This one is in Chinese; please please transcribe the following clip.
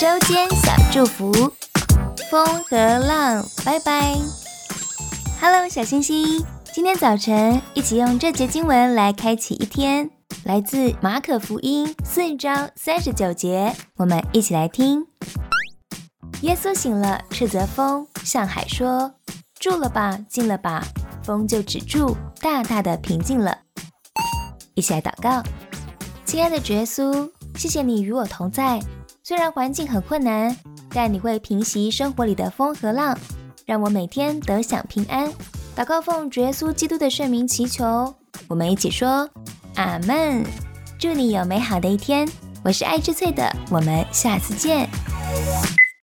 周间小祝福，风和浪，拜拜。Hello，小星星，今天早晨一起用这节经文来开启一天，来自马可福音四章三十九节，我们一起来听。耶稣醒了，斥责风，向海说：“住了吧，静了吧。”风就止住，大大的平静了。一起来祷告，亲爱的耶稣，谢谢你与我同在。虽然环境很困难，但你会平息生活里的风和浪，让我每天得享平安。祷告奉主耶稣基督的圣名祈求，我们一起说阿门。祝你有美好的一天。我是爱吃脆的，我们下次见。